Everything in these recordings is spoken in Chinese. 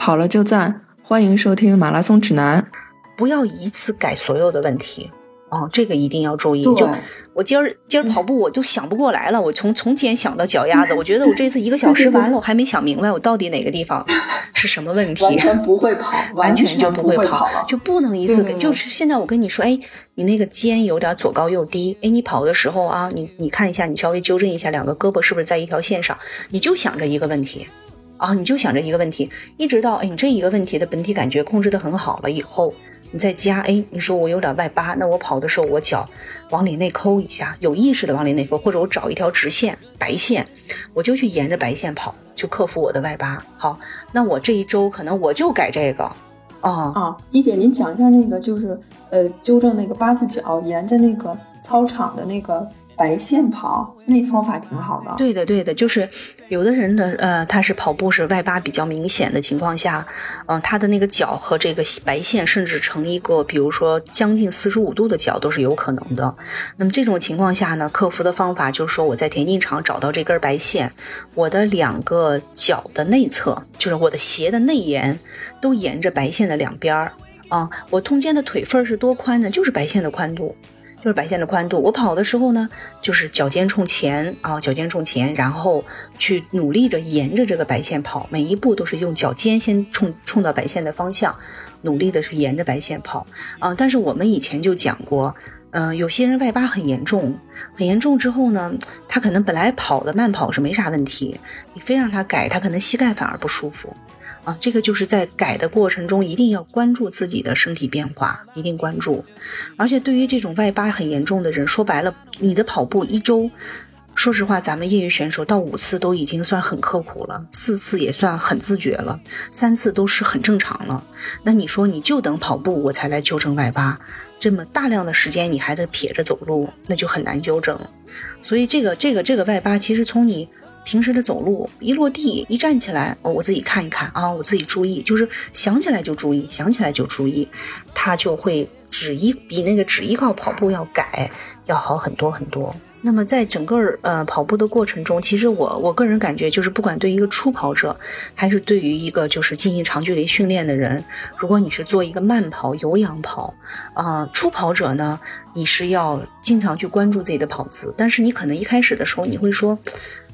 跑了就赞，欢迎收听马拉松指南。不要一次改所有的问题。哦，这个一定要注意。就我今儿今儿跑步，我就想不过来了。我从从肩想到脚丫子，我觉得我这次一个小时完了，我还没想明白我到底哪个地方是什么问题。完全不会跑，完全就不会跑了。就不能一次给。对对对就是现在我跟你说，哎，你那个肩有点左高右低，哎，你跑的时候啊，你你看一下，你稍微纠正一下，两个胳膊是不是在一条线上？你就想着一个问题。啊，你就想着一个问题，一直到哎，你这一个问题的本体感觉控制的很好了以后，你再加哎，你说我有点外八，那我跑的时候我脚往里内抠一下，有意识的往里内抠，或者我找一条直线白线，我就去沿着白线跑，就克服我的外八。好，那我这一周可能我就改这个，啊、啊，一姐，您讲一下那个，就是呃，纠正那个八字脚，沿着那个操场的那个白线跑，那方法挺好的。对的，对的，就是有的人的呃，他是跑步是外八比较明显的情况下，嗯、他的那个脚和这个白线甚至成一个，比如说将近四十五度的角都是有可能的。那么这种情况下呢，克服的方法就是说，我在田径场找到这根白线，我的两个脚的内侧，就是我的鞋的内沿，都沿着白线的两边儿啊，我中间的腿缝是多宽呢？就是白线的宽度。就是白线的宽度。我跑的时候呢，就是脚尖冲前啊，脚尖冲前，然后去努力着沿着这个白线跑，每一步都是用脚尖先冲冲到白线的方向，努力的去沿着白线跑啊。但是我们以前就讲过。嗯、有些人外八很严重，很严重之后呢，他可能本来跑的慢跑是没啥问题，你非让他改，他可能膝盖反而不舒服。这个就是在改的过程中一定要关注自己的身体变化，一定关注。而且对于这种外八很严重的人，说白了，你的跑步一周，说实话，咱们业余选手到五次都已经算很刻苦了，四次也算很自觉了，三次都是很正常了。那你说你就等跑步我才来纠正外八，这么大量的时间你还得撇着走路，那就很难纠正。所以这个这个这个外八，其实从你平时的走路一落地一站起来，哦，我自己看一看啊，我自己注意，就是想起来就注意，想起来就注意，他就会只依比那个只依靠跑步要改要好很多很多。那么在整个呃跑步的过程中，其实我我个人感觉就是，不管对一个初跑者，还是对于一个就是进行长距离训练的人，如果你是做一个慢跑、有氧跑，啊、初跑者呢，你是要经常去关注自己的跑姿，但是你可能一开始的时候你会说，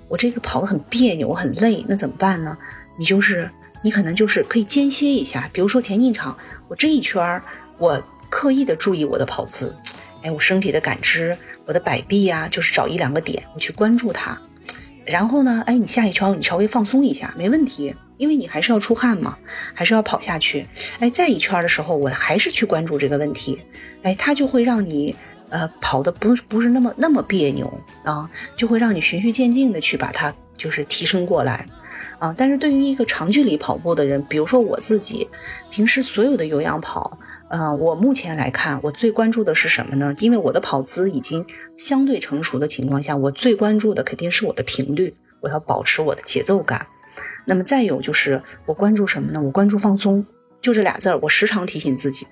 我这个跑得很别扭，我很累，那怎么办呢？你就是你可能就是可以间歇一下，比如说田径场，我这一圈儿我刻意的注意我的跑姿，哎，我身体的感知，我的摆臂呀、就是找一两个点，我去关注它。然后呢，哎，你下一圈你稍微放松一下，没问题，因为你还是要出汗嘛，还是要跑下去。哎，再一圈的时候，我还是去关注这个问题，哎，它就会让你呃跑的不不是那么那么别扭啊，就会让你循序渐进的去把它就是提升过来。啊，但是对于一个长距离跑步的人，比如说我自己，平时所有的有氧跑，呃，我目前来看，我最关注的是什么呢？因为我的跑姿已经相对成熟的情况下，我最关注的肯定是我的频率，我要保持我的节奏感。那么再有就是我关注什么呢？我关注放松，就这俩字儿，我时常提醒自己，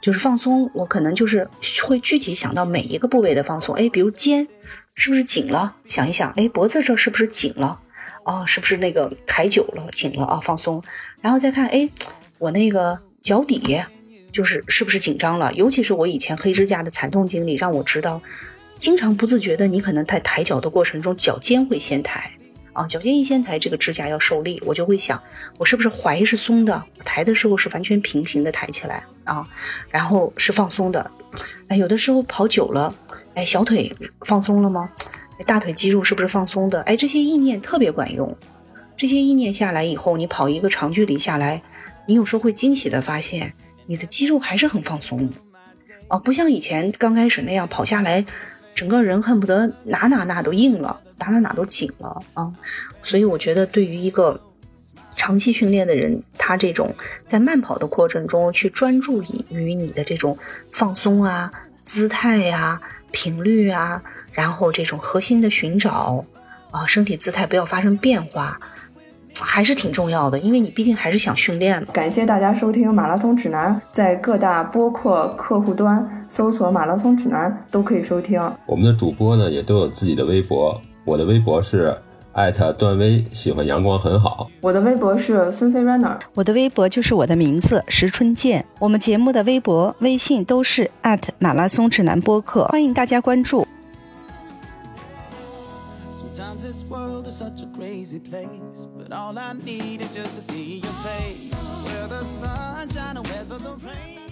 就是放松。我可能就是会具体想到每一个部位的放松，哎，比如肩是不是紧了？想一想，哎，脖子这是不是紧了？哦，是不是那个抬久了、紧了啊？放松，然后再看，哎，我那个脚底就是是不是紧张了？尤其是我以前黑指甲的惨痛经历，让我知道，经常不自觉的，你可能在抬脚的过程中，脚尖会先抬啊，脚尖一先抬，这个指甲要受力，我就会想，我是不是踝是松的？抬的时候是完全平行的抬起来啊，然后是放松的。哎，有的时候跑久了，哎，小腿放松了吗？大腿肌肉是不是放松的？哎，这些意念特别管用。这些意念下来以后，你跑一个长距离下来，你有时候会惊喜的发现，你的肌肉还是很放松。啊，不像以前刚开始那样跑下来，整个人恨不得哪哪哪都硬了，哪哪哪都紧了啊。所以我觉得，对于一个长期训练的人，他这种在慢跑的过程中去专注于于你的这种放松啊、姿态呀、频率啊。然后这种核心的寻找，啊，身体姿态不要发生变化，还是挺重要的，因为你毕竟还是想训练嘛。感谢大家收听《马拉松指南》，在各大播客客户端搜索“马拉松指南”都可以收听。我们的主播呢也都有自己的微博，我的微博是艾特段威喜欢阳光很好。我的微博是孙飞 runner，我的微博就是我的名字石春健。我们节目的微博、微信都是艾特马拉松指南播客，欢迎大家关注。Sometimes this world is such a crazy place, but all I need is just to see your face. Whether sunshine or whether the rain.